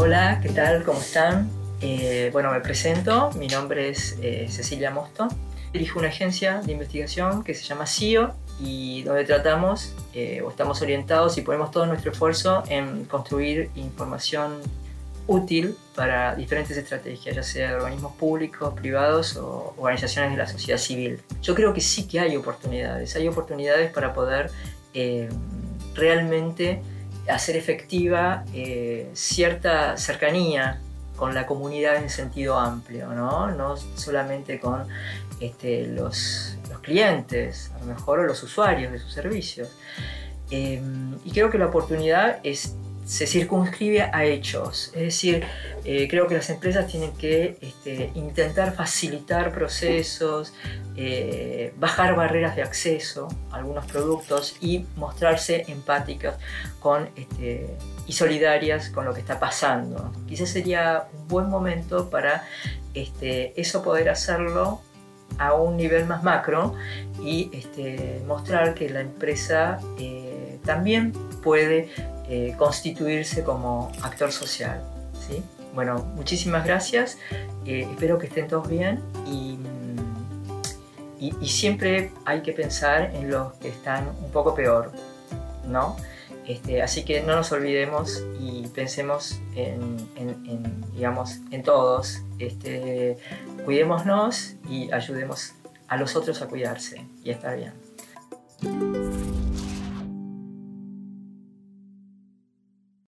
Hola, ¿qué tal? ¿Cómo están? Eh, bueno, me presento, mi nombre es eh, Cecilia Mosto. Dirijo una agencia de investigación que se llama CIO y donde tratamos eh, o estamos orientados y ponemos todo nuestro esfuerzo en construir información útil para diferentes estrategias, ya sea organismos públicos, privados o organizaciones de la sociedad civil. Yo creo que sí que hay oportunidades, hay oportunidades para poder realmente hacer efectiva eh, cierta cercanía con la comunidad en sentido amplio, no, no solamente con este, los, clientes, a lo mejor, o los usuarios de sus servicios. Eh, y creo que la oportunidad es se circunscribe a hechos. Es decir, eh, creo que las empresas tienen que este, intentar facilitar procesos, eh, bajar barreras de acceso a algunos productos y mostrarse empáticas con, este, y solidarias con lo que está pasando. Quizás sería un buen momento para este, eso poder hacerlo a un nivel más macro y mostrar que la empresa eh, también puede eh, constituirse como actor social. ¿sí? Bueno, muchísimas gracias, eh, espero que estén todos bien y, y, siempre hay que pensar en los que están un poco peor, ¿no? Este, así que no nos olvidemos y pensemos en, digamos, en todos. Este, cuidémonos y ayudemos a los otros a cuidarse y a estar bien.